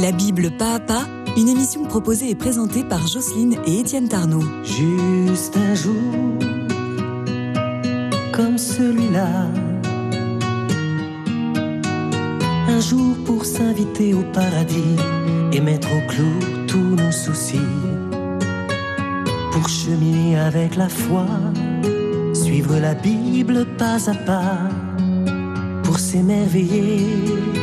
La Bible pas à pas, une émission proposée et présentée par Jocelyne et Étienne Tarnot. Juste un jour comme celui-là. Un jour pour s'inviter au paradis et mettre au clou tous nos soucis. Pour cheminer avec la foi, suivre la Bible pas à pas. Pour s'émerveiller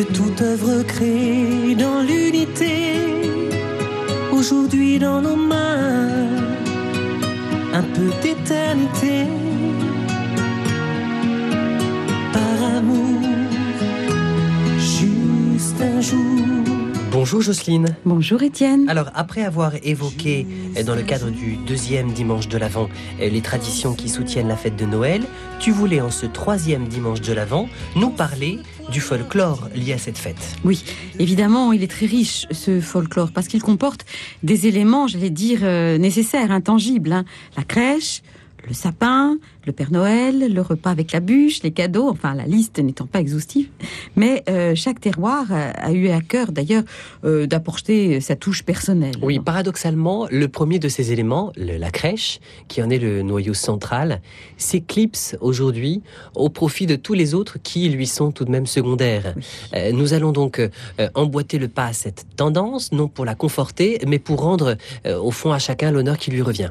de toute œuvre créée dans l'unité. Aujourd'hui dans nos mains, un peu d'éternité. Par amour, juste un jour. Bonjour Jocelyne. Bonjour Étienne. Alors après avoir évoqué euh, dans le cadre du deuxième dimanche de l'Avent euh, les traditions qui soutiennent la fête de Noël, tu voulais en ce troisième dimanche de l'Avent nous parler du folklore lié à cette fête. Oui, évidemment, il est très riche ce folklore parce qu'il comporte des éléments, j'allais dire, euh, nécessaires, intangibles. hein. La crèche, le sapin, le Père Noël, le repas avec la bûche, les cadeaux, enfin la liste n'étant pas exhaustive. Mais euh, chaque terroir a, a eu à cœur d'ailleurs euh, d'apporter sa touche personnelle. Oui, paradoxalement, le premier de ces éléments, le- la crèche, qui en est le noyau central, s'éclipse aujourd'hui au profit de tous les autres qui lui sont tout de même secondaires. Oui. Euh, nous allons donc euh, emboîter le pas à cette tendance, non pour la conforter, mais pour rendre euh, au fond à chacun l'honneur qui lui revient.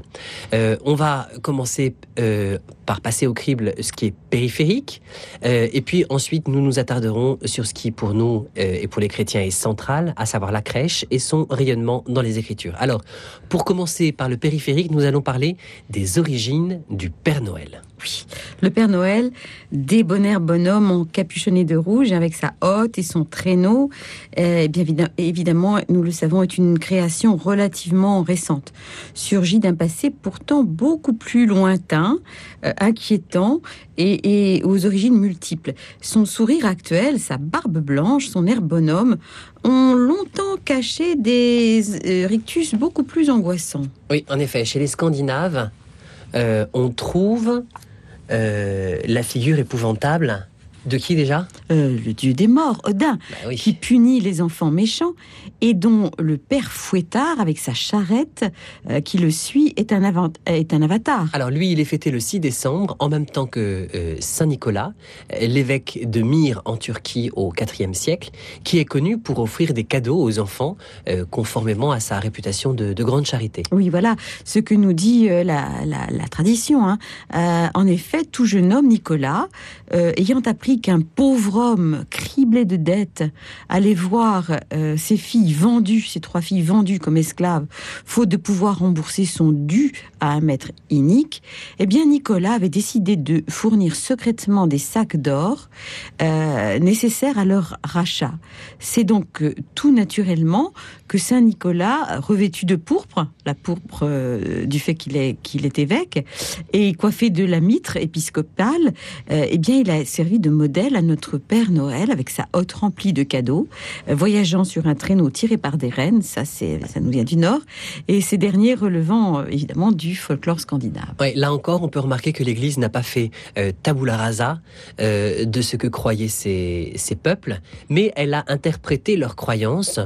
Euh, on va commencer euh, par passer au crible ce qui est périphérique, euh, et puis ensuite nous nous attarderons sur ce qui pour nous euh, et pour les chrétiens est central, à savoir la crèche et son rayonnement dans les Écritures. Alors, pour commencer par le périphérique, nous allons parler des origines du Père Noël. Oui, le Père Noël, débonnaire bonhomme encapuchonné de rouge avec sa hotte et son traîneau, euh, bien évidem- évidemment, nous le savons, est une création relativement récente, surgit d'un passé pourtant beaucoup plus lointain, euh, inquiétant et, aux origines multiples. Son sourire actuel, sa barbe blanche, son air bonhomme ont longtemps caché des euh, rictus beaucoup plus angoissants. Oui, en effet, chez les Scandinaves, euh, on trouve la figure épouvantable de qui déjà Euh, le dieu des morts, Odin, Bah oui. qui punit les enfants méchants et dont le père fouettard, avec sa charrette euh, qui le suit, est un, avant- est un avatar. Alors lui, il est fêté le 6 décembre, en même temps que euh, Saint Nicolas, l'évêque de Myre en Turquie au IVe siècle, qui est connu pour offrir des cadeaux aux enfants, conformément à sa réputation de, de grande charité. Oui, voilà ce que nous dit la, la- la tradition. hein. En effet, tout jeune homme, Nicolas, ayant appris qu'un pauvre homme criblé de dettes allait voir euh, ses filles vendues, ses trois filles vendues comme esclaves, faute de pouvoir rembourser son dû à un maître inique, eh bien Nicolas avait décidé de fournir secrètement des sacs d'or euh, nécessaires à leur rachat. C'est donc euh, tout naturellement que Saint Nicolas, revêtu de pourpre, la pourpre du fait qu'il est, qu'il est évêque, et coiffé de la mitre épiscopale, eh bien, il a servi de modèle à notre Père Noël avec sa hotte remplie de cadeaux, euh, voyageant sur un traîneau tiré par des rennes, ça, c'est, ça nous vient du Nord, et ces derniers relevant euh, évidemment du folklore scandinave. Ouais, là encore, on peut remarquer que l'Église n'a pas fait euh, tabula rasa euh, de ce que croyaient ces, ces peuples, mais elle a interprété leurs croyances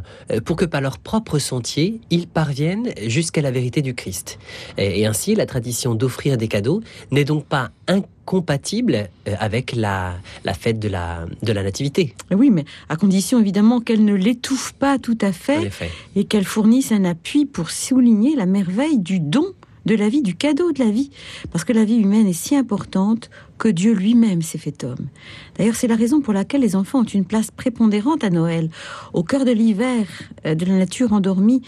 pour que par leur propre sentier, ils parviennent jusqu'à la vérité du Christ. Et, et ainsi, la tradition d'offrir des cadeaux n'est donc pas incompatible euh, avec la, la fête de la, de la Nativité. Oui, mais à condition évidemment qu'elle ne l'étouffe pas tout à fait et qu'elle fournisse un appui pour souligner la merveille du don de la vie, du cadeau de la vie. Parce que la vie humaine est si importante que Dieu lui-même s'est fait homme. D'ailleurs, c'est la raison pour laquelle les enfants ont une place prépondérante à Noël. Au cœur de l'hiver, euh, de la nature endormie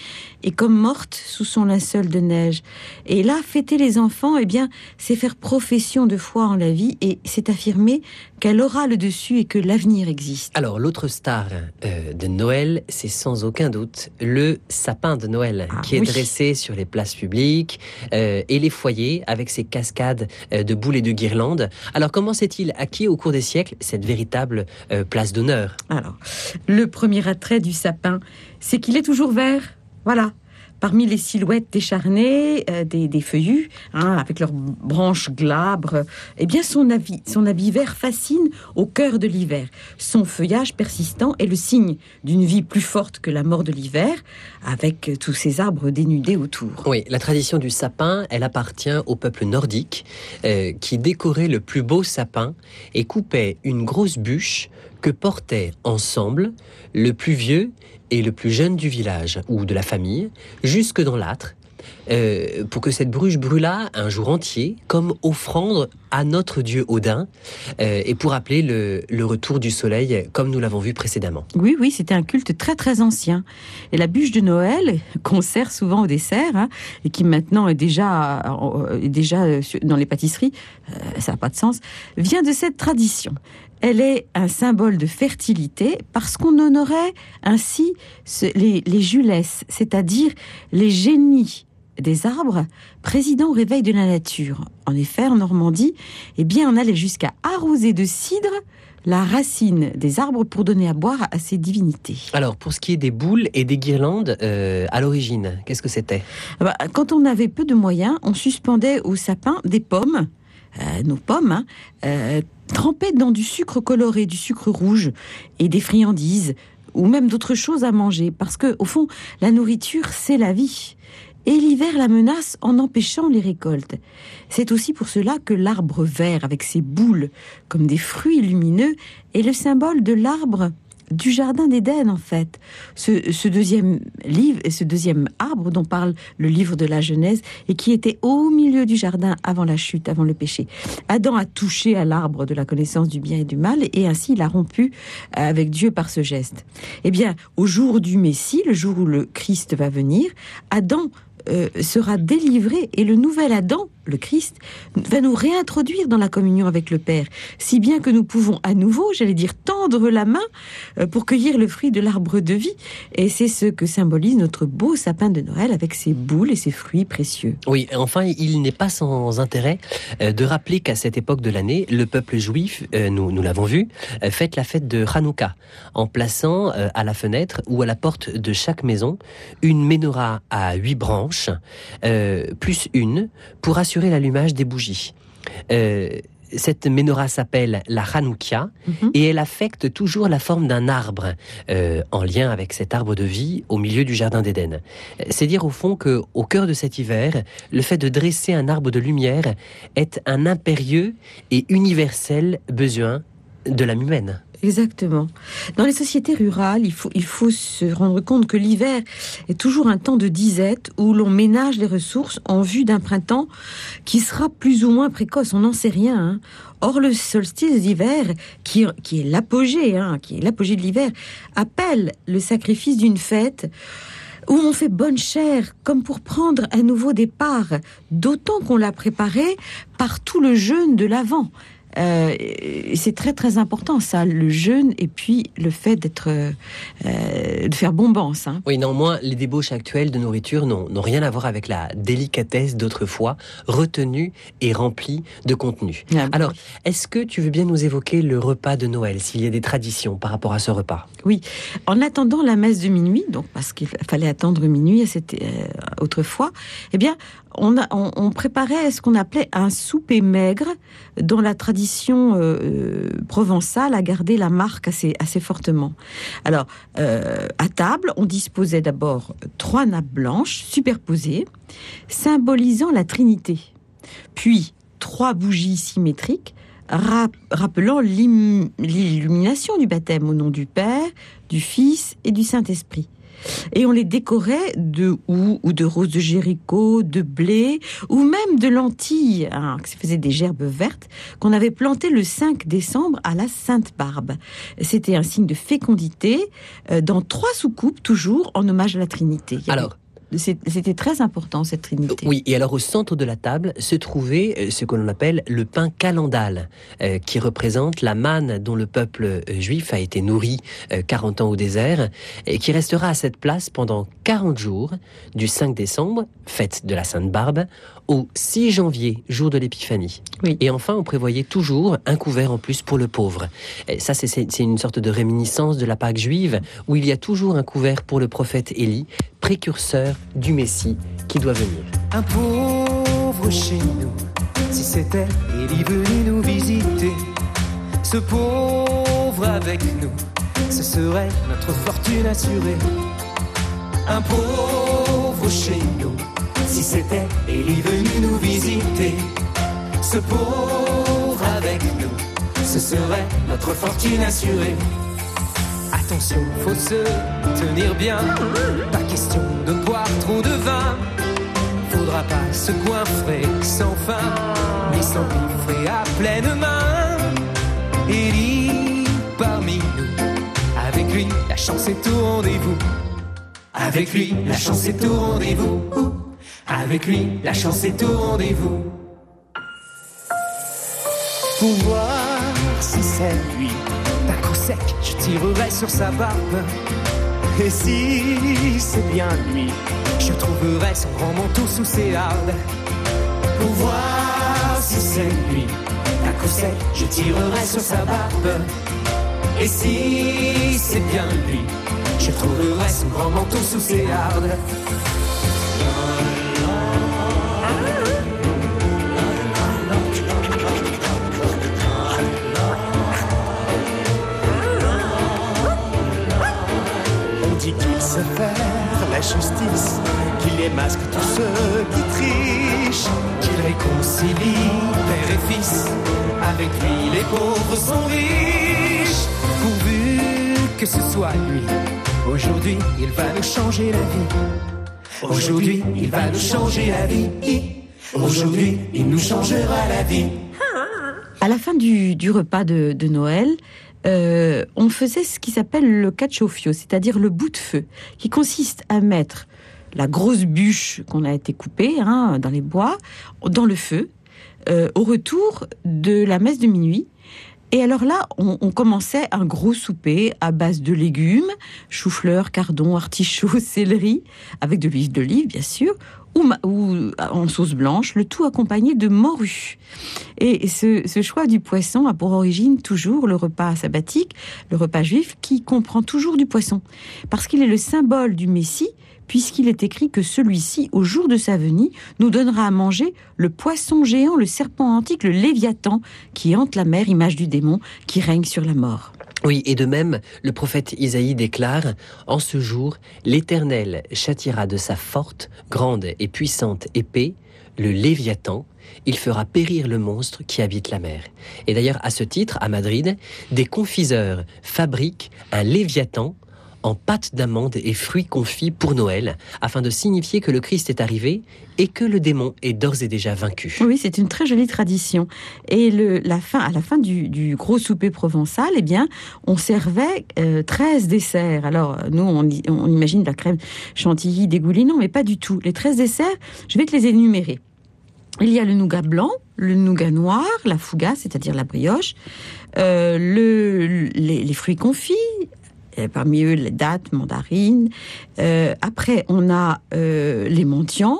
et comme morte sous son linceul de neige. Et là, fêter les enfants, eh bien, c'est faire profession de foi en la vie et c'est affirmer qu'elle aura le dessus et que l'avenir existe. Alors, l'autre star euh, de Noël, c'est sans aucun doute le sapin de Noël, Ah, qui est oui. dressé sur les places publiques euh, et les foyers avec ses cascades euh, de boules et de guirlandes. Alors, comment s'est-il acquis au cours des siècles cette véritable euh, place d'honneur? Alors, le premier attrait du sapin, c'est qu'il est toujours vert. Voilà. Parmi les silhouettes décharnées euh, des, feuillus, hein, avec leurs branches glabres, eh bien son, avis, son habit vert fascine au cœur de l'hiver. Son feuillage persistant est le signe d'une vie plus forte que la mort de l'hiver, avec tous ces arbres dénudés autour. Oui, la tradition du sapin, elle appartient au peuple nordique, euh, qui décorait le plus beau sapin et coupait une grosse bûche que portaient ensemble le plus vieux et le plus jeune du village ou de la famille, jusque dans l'âtre, euh, pour que cette bruche brûlât un jour entier, comme offrande à notre dieu Odin, euh, et pour rappeler le, retour du soleil, comme nous l'avons vu précédemment. Oui, oui, c'était un culte très très ancien. Et la bûche de Noël, qu'on sert souvent au dessert, hein, et qui maintenant est déjà, euh, déjà dans les pâtisseries, ça n'a pas de sens, vient de cette tradition. Elle est un symbole de fertilité parce qu'on honorait ainsi les, les Julesses, c'est-à-dire les génies des arbres, président au réveil de la nature. En effet, en Normandie, eh bien, on allait jusqu'à arroser de cidre la racine des arbres pour donner à boire à ces divinités. Alors, pour ce qui est des boules et des guirlandes, euh, à l'origine, qu'est-ce que c'était? Ah bah, Quand on avait peu de moyens, on suspendait au sapin des pommes, euh, nos pommes, hein, euh, trempées dans du sucre coloré, du sucre rouge et des friandises ou même d'autres choses à manger, parce que au fond, la nourriture, c'est la vie. Et l'hiver la menace en empêchant les récoltes. C'est aussi pour cela que l'arbre vert, avec ses boules comme des fruits lumineux, est le symbole de l'arbre du jardin d'Éden en fait. Ce, deuxième livre et ce deuxième arbre dont parle le livre de la Genèse et qui était au milieu du jardin avant la chute, avant le péché. Adam a touché à l'arbre de la connaissance du bien et du mal et ainsi il a rompu avec Dieu par ce geste. Eh bien, au jour du Messie, le jour où le Christ va venir, Adam euh, sera délivré et le nouvel Adam, le Christ, va nous réintroduire dans la communion avec le Père, si bien que nous pouvons à nouveau, j'allais dire, tendre la main euh, pour cueillir le fruit de l'arbre de vie. Et c'est ce que symbolise notre beau sapin de Noël avec ses boules et ses fruits précieux. Oui, enfin, il n'est pas sans intérêt euh, de rappeler qu'à cette époque de l'année, le peuple juif, nous, nous l'avons vu, fête la fête de Hanouka, en plaçant à la fenêtre ou à la porte de chaque maison une menorah à huit branches euh, plus une, pour assurer l'allumage des bougies. Euh, cette menorah s'appelle la Hanoukia mhm. et elle affecte toujours la forme d'un arbre euh, en lien avec cet arbre de vie au milieu du jardin d'Éden. C'est dire au fond que au cœur de cet hiver, le fait de dresser un arbre de lumière est un impérieux et universel besoin de l'âme humaine. Exactement. Dans les sociétés rurales, il faut, se rendre compte que l'hiver est toujours un temps de disette où l'on ménage les ressources en vue d'un printemps qui sera plus ou moins précoce. On n'en sait rien. Hein. Or, le solstice d'hiver, qui, qui, est l'apogée, hein, qui est l'apogée de l'hiver, appelle le sacrifice d'une fête où on fait bonne chère, comme pour prendre un nouveau départ, d'autant qu'on l'a préparé par tout le jeûne de l'avant. Euh, c'est très très important ça, le jeûne et puis le fait d'être, euh, de faire bombance. Hein. Oui, néanmoins, les débauches actuelles de nourriture n'ont rien à voir avec la délicatesse d'autrefois, retenue et remplie de contenu. Ah, Alors, est-ce que tu veux bien nous évoquer le repas de Noël, s'il y a des traditions par rapport à ce repas? Oui, en attendant la messe de minuit, donc parce qu'il fallait attendre minuit à cette, euh, autrefois, eh bien, on, préparait ce qu'on appelait un souper maigre, dont la tradition euh, euh, provençale a gardé la marque assez, assez fortement. Alors, euh, à table, on disposait d'abord trois nappes blanches superposées, symbolisant la Trinité, puis trois bougies symétriques rappelant l'illumination du baptême au nom du Père, du Fils et du Saint-Esprit et on les décorait de houx ou de roses de Jéricho, de blé ou même de lentilles, hein, qui faisaient des gerbes vertes qu'on avait plantées le 5 décembre à la Sainte-Barbe. C'était un signe de fécondité euh, dans trois soucoupes toujours en hommage à la Trinité. Alors, c'était très important, cette trinité. Oui, et alors au centre de la table se trouvait euh, ce que l'on appelle le pain calendal, euh, qui représente la manne dont le peuple euh, juif a été nourri 40 ans au désert, et qui restera à cette place pendant 40 jours, du 5 décembre, fête de la Sainte Barbe, au 6 janvier, jour de l'épiphanie. Oui. Et enfin, on prévoyait toujours un couvert en plus pour le pauvre. Et ça, c'est- c'est c'est une sorte de réminiscence de la Pâque juive, où il y a toujours un couvert pour le prophète Élie, précurseur du Messie qui doit venir. Un pauvre chez nous, si c'était Élie venu nous visiter. Ce pauvre avec nous, ce serait notre fortune assurée. Un pauvre chez nous, si c'était Élie venu nous visiter. Ce pauvre avec nous, ce serait notre fortune assurée. Attention, faut se tenir bien, pas question de boire trop de vin. Faudra pas se coinfrer sans fin, ni s'empiffrer à pleine main. Élie parmi nous, avec lui la chance est au rendez-vous. Avec lui la chance est au rendez-vous. Avec lui la chance est au rendez-vous. Pour voir si c'est lui, d'un coup sec, je tirerai sur sa barbe. Et si c'est bien lui, je trouverai son grand manteau sous ses hardes. Pour voir si c'est lui, d'un coup sec, je tirerai sur sa barbe. Et si c'est bien lui, je trouverai son grand manteau sous ses hardes. La justice, qu'il émasque tous ceux qui trichent, qu'il réconcilie père et fils. Avec lui, les pauvres sont riches. Pourvu que ce soit lui, aujourd'hui, il va nous changer la vie. Aujourd'hui, il va nous changer la vie. Aujourd'hui, il nous changera la vie. À la fin du, repas de Noël, euh, on faisait ce qui s'appelle le cacciofio, c'est-à-dire le bout de feu, qui consiste à mettre la grosse bûche qu'on a été coupée hein, dans les bois dans le feu euh, au retour de la messe de minuit. Et alors là, on, on commençait un gros souper à base de légumes, chou-fleur, cardon, artichaut, céleri, avec de l'huile d'olive, bien sûr, ou, ou en sauce blanche, le tout accompagné de morue. Et ce, ce choix du poisson a pour origine toujours le repas sabbatique, le repas juif, qui comprend toujours du poisson. Parce qu'il est le symbole du Messie, puisqu'il est écrit que celui-ci, au jour de sa venue, nous donnera à manger le poisson géant, le serpent antique, le léviathan, qui hante la mer, image du démon, qui règne sur la mort. Oui, et de même, le prophète Isaïe déclare En ce jour, l'Éternel châtiera de sa forte, grande et puissante épée le Léviathan. Il fera périr le monstre qui habite la mer. Et d'ailleurs, à ce titre, à Madrid, des confiseurs fabriquent un Léviathan en pâte d'amande et fruits confits pour Noël, afin de signifier que le Christ est arrivé et que le démon est d'ores et déjà vaincu. Oui, c'est une très jolie tradition. Et la fin, à la fin du, gros souper provençal, eh bien, on servait euh, 13 desserts. Alors, nous, on, imagine la crème chantilly dégoulinant, mais pas du tout. Les 13 desserts, je vais te les énumérer. Il y a le nougat blanc, le nougat noir, la fougasse, c'est-à-dire la brioche, euh, le, les, fruits confits, parmi eux les dattes, mandarines. Euh, après, on a euh, les mendiants,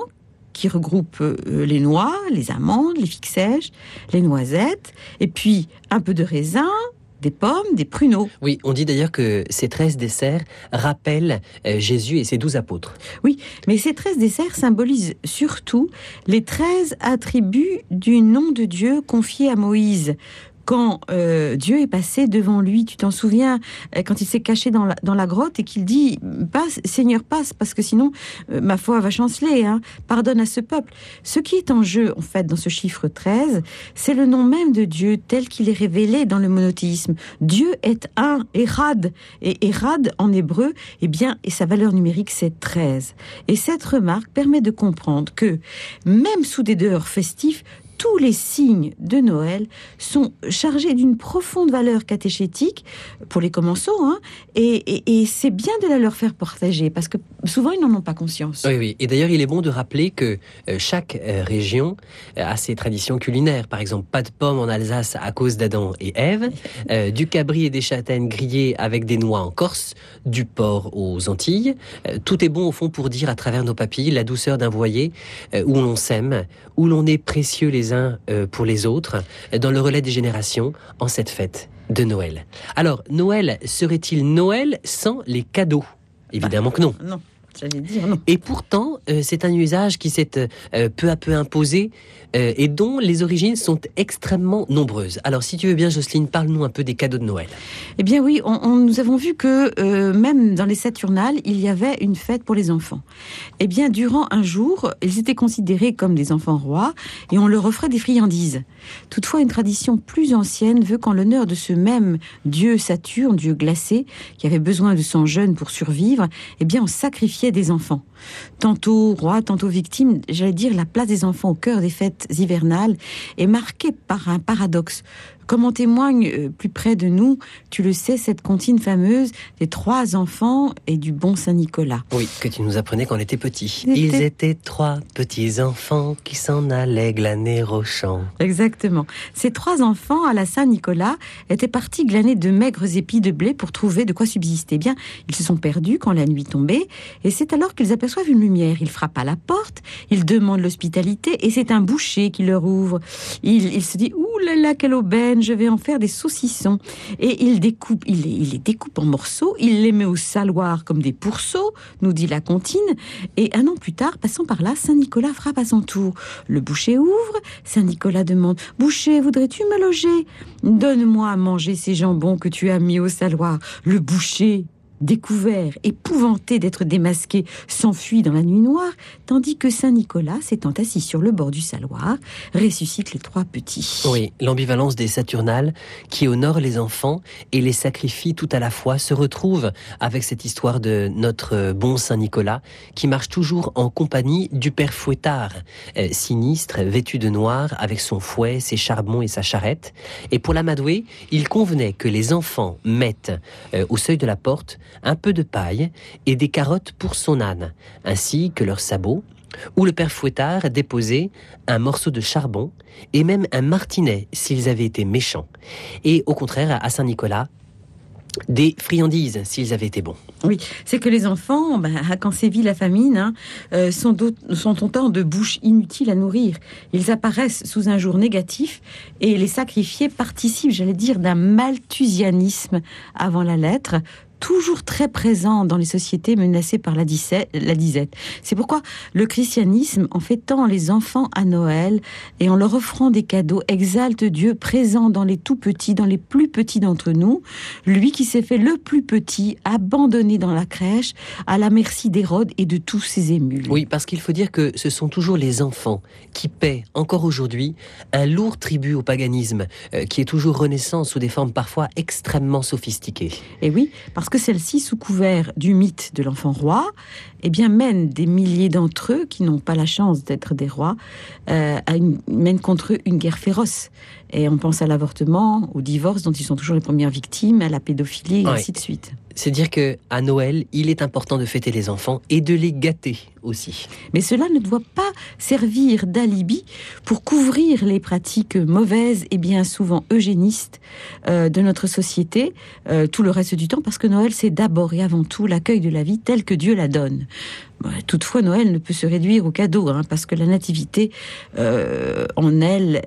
qui regroupent euh, les noix, les amandes, les figues sèches, les noisettes, et puis un peu de raisin, des pommes, des pruneaux. Oui, on dit d'ailleurs que ces 13 desserts rappellent euh, Jésus et ses douze apôtres. Mais ces 13 desserts symbolisent surtout les 13 attributs du nom de Dieu confié à Moïse. Quand euh, Dieu est passé devant lui, tu t'en souviens, euh, quand il s'est caché dans la, grotte et qu'il dit passe, Seigneur, passe, parce que sinon euh, ma foi va chanceler, hein, pardonne à ce peuple. Ce qui est en jeu, en fait, dans ce chiffre 13, c'est le nom même de Dieu tel qu'il est révélé dans le monothéisme. Dieu est un, Erad. Et Erad, en hébreu, eh bien, et sa valeur numérique, c'est 13. Et cette remarque permet de comprendre que, même sous des dehors festifs, tous les signes de Noël sont chargés d'une profonde valeur catéchétique pour les commensaux, hein, et, c'est bien de la leur faire partager, parce que souvent ils n'en ont pas conscience. Oui, oui. Et d'ailleurs, il est bon de rappeler que euh, chaque euh, région a ses traditions culinaires. Par exemple, pas de pommes en Alsace à cause d'Adam et Ève, euh, du cabri et des châtaignes grillées avec des noix en Corse, du porc aux Antilles. tout est bon au fond pour dire à travers nos papilles la douceur d'un voyer où l'on s'aime, où l'on est précieux les uns euh, pour les autres, dans le relais des générations, en cette fête de Noël. Alors, Noël serait-il Noël sans les cadeaux? Évidemment que non. Non. Dire non. Et pourtant, euh, c'est un usage qui s'est euh, peu à peu imposé euh, et dont les origines sont extrêmement nombreuses. Alors, si tu veux bien, Jocelyne, parle-nous un peu des cadeaux de Noël. Eh bien, oui, on, nous avons vu que euh, même dans les Saturnales, il y avait une fête pour les enfants. Eh bien, durant un jour, ils étaient considérés comme des enfants rois et on leur offrait des friandises. Toutefois, une tradition plus ancienne veut qu'en l'honneur de ce même dieu Saturne, dieu glacé, qui avait besoin de sang jeune pour survivre, eh bien, on sacrifiait des enfants. Tantôt roi, tantôt victime, j'allais dire la place des enfants au cœur des fêtes hivernales est marquée par un paradoxe. Comme en témoigne euh, plus près de nous, tu le sais, cette comptine fameuse des trois enfants et du bon Saint-Nicolas. Oui, que tu nous apprenais quand on était petits. Ils, étaient... trois petits enfants qui s'en allaient glaner au champ. Exactement. Ces trois enfants, à la Saint-Nicolas, étaient partis glaner de maigres épis de blé pour trouver de quoi subsister. Bien, ils se sont perdus quand la nuit tombait, et c'est alors qu'ils aperçoivent une lumière. Ils frappent à la porte, ils demandent l'hospitalité, et c'est un boucher qui leur ouvre. Il, se dit, ouh là là, quelle aubaine je vais en faire des saucissons. Et il découpe, il les, il les découpe en morceaux, il les met au saloir comme des pourceaux, nous dit la comptine. Et un an plus tard, passant par là, Saint-Nicolas frappe à son tour. Le boucher ouvre, Saint-Nicolas demande Boucher, voudrais-tu me loger? Donne-moi à manger ces jambons que tu as mis au saloir. Le boucher découvert, épouvanté d'être démasqué, s'enfuit dans la nuit noire, tandis que Saint Nicolas, s'étant assis sur le bord du saloir, ressuscite les trois petits. Oui, l'ambivalence des Saturnales qui honore les enfants et les sacrifie tout à la fois se retrouve avec cette histoire de notre bon Saint Nicolas qui marche toujours en compagnie du père Fouettard, euh, sinistre, vêtu de noir, avec son fouet, ses charbons et sa charrette. Et pour l'amadouer, il convenait que les enfants mettent euh, au seuil de la porte un peu de paille et des carottes pour son âne, ainsi que leurs sabots, où le père Fouettard déposait un morceau de charbon et même un martinet s'ils avaient été méchants. Et au contraire, à Saint-Nicolas, des friandises s'ils avaient été bons. Oui, c'est que les enfants, ben, quand sévit la famine, hein, euh, sont, sont autant de bouches inutiles à nourrir. Ils apparaissent sous un jour négatif et les sacrifiés participent, j'allais dire, d'un malthusianisme avant la lettre, toujours très présent dans les sociétés menacées par la, disette. C'est pourquoi le christianisme, en fêtant les enfants à Noël et en leur offrant des cadeaux, exalte Dieu présent dans les tout petits, dans les plus petits d'entre nous, lui qui s'est fait le plus petit, abandonné dans la crèche, à la merci d'Hérode et de tous ses émules. Oui, parce qu'il faut dire que ce sont toujours les enfants qui paient, encore aujourd'hui, un lourd tribut au paganisme, euh, qui est toujours renaissant sous des formes parfois extrêmement sophistiquées. Et oui, parce parce que celle-ci, sous couvert du mythe de l'enfant roi, eh bien, mène des milliers d'entre eux qui n'ont pas la chance d'être des rois, euh, à mène contre eux une guerre féroce. Et on pense à l'avortement, au divorce dont ils sont toujours les premières victimes, à la pédophilie et ainsi de suite. C'est dire que à Noël, il est important de fêter les enfants et de les gâter aussi. Mais cela ne doit pas servir d'alibi pour couvrir les pratiques mauvaises et bien souvent eugénistes euh, de notre société euh, tout le reste du temps, parce que Noël, c'est d'abord et avant tout l'accueil de la vie telle que Dieu la donne. Toutefois, Noël ne peut se réduire au cadeau, hein, parce que la nativité, euh, en elle,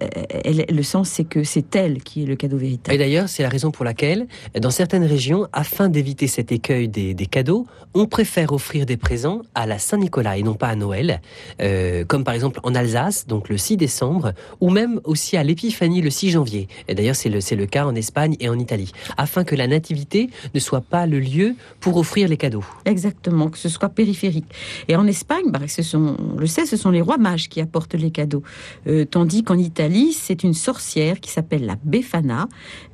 le sens, c'est que c'est elle qui est le cadeau véritable. Et d'ailleurs, c'est la raison pour laquelle, dans certaines régions, afin d'éviter cet écueil des, cadeaux, on préfère offrir des présents à la Saint-Nicolas et non pas à Noël, euh, comme par exemple en Alsace, donc le 6 décembre, ou même aussi à l'Épiphanie le 6 janvier. Et d'ailleurs, c'est le, le cas en Espagne et en Italie, afin que la nativité ne soit pas le lieu pour offrir les cadeaux. Exactement, que ce soit périphérique. Et en Espagne, bah, ce sont, on le sait, ce sont les rois mages qui apportent les cadeaux. Euh, tandis qu'en Italie, c'est une sorcière qui s'appelle la Befana,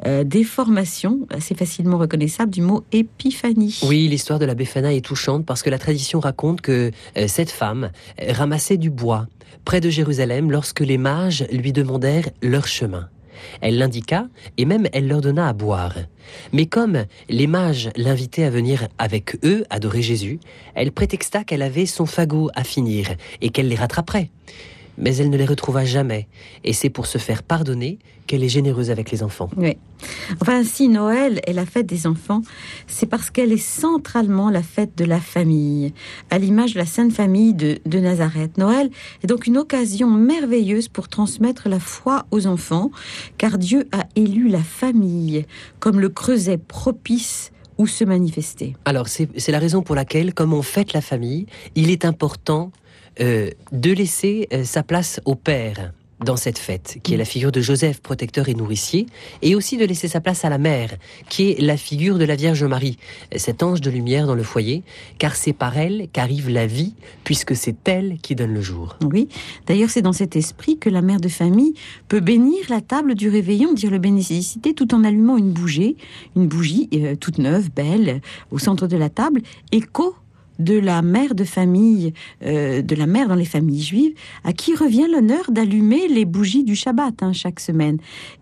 euh, déformation assez facilement reconnaissable du mot épiphanie. Oui, l'histoire de la Befana est touchante parce que la tradition raconte que euh, cette femme euh, ramassait du bois près de Jérusalem lorsque les mages lui demandèrent leur chemin. Elle l'indiqua et même elle leur donna à boire. Mais comme les mages l'invitaient à venir avec eux adorer Jésus, elle prétexta qu'elle avait son fagot à finir et qu'elle les rattraperait. Mais elle ne les retrouva jamais, et c'est pour se faire pardonner qu'elle est généreuse avec les enfants. Oui. Enfin, si Noël est la fête des enfants, c'est parce qu'elle est centralement la fête de la famille, à l'image de la Sainte Famille de, de Nazareth. Noël est donc une occasion merveilleuse pour transmettre la foi aux enfants, car Dieu a élu la famille comme le creuset propice où se manifester. Alors, c'est c'est la raison pour laquelle, comme on fête la famille, il est important euh, de laisser euh, sa place au père dans cette fête, qui est la figure de Joseph, protecteur et nourricier, et aussi de laisser sa place à la mère, qui est la figure de la Vierge Marie, cet ange de lumière dans le foyer, car c'est par elle qu'arrive la vie, puisque c'est elle qui donne le jour. Oui, d'ailleurs c'est dans cet esprit que la mère de famille peut bénir la table du réveillon, dire le bénédicité, tout en allumant une bougie, une bougie euh, toute neuve, belle, au centre de la table, écho de la mère de famille, euh, de la mère dans les familles juives, à qui revient l'honneur d'allumer les bougies du Shabbat hein, chaque semaine.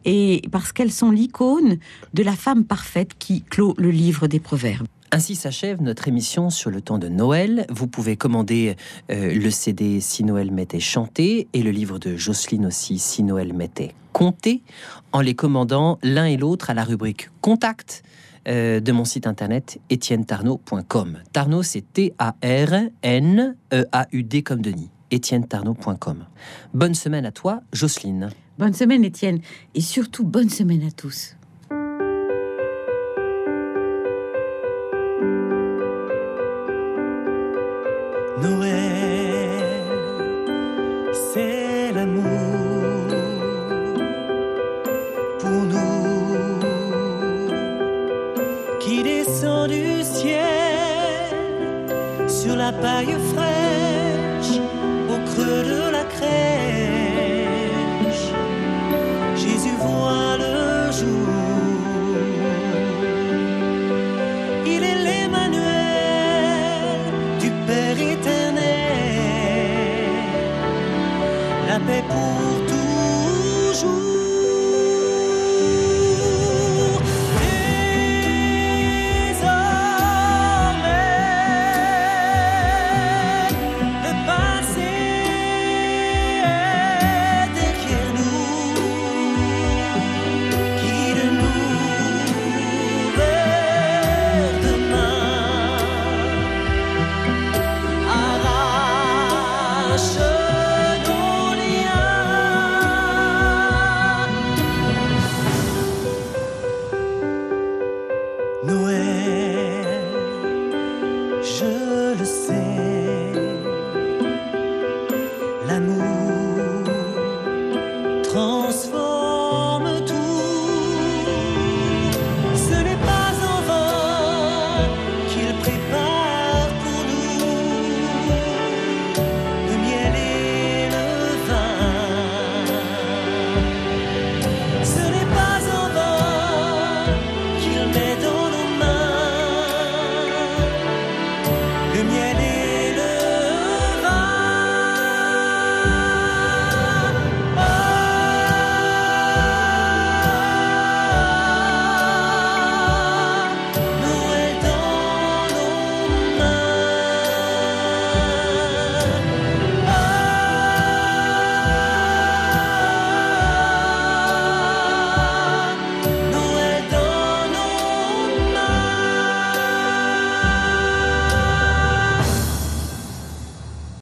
Et parce qu'elles sont l'icône de la femme parfaite qui clôt le livre des Proverbes. Ainsi s'achève notre émission sur le temps de Noël. Vous pouvez commander euh, le CD Si Noël m'était chanté et le livre de Jocelyne aussi Si Noël m'était compté en les commandant l'un et l'autre à la rubrique Contact euh, de mon site internet étienne-tarnaud.com. Tarnaud, c'est T-A-R-N-E-A-U-D comme Denis. étienne-tarnaud.com. Bonne semaine à toi, Jocelyne. Bonne semaine Étienne, et surtout bonne semaine à tous. Paille fraîche au creux de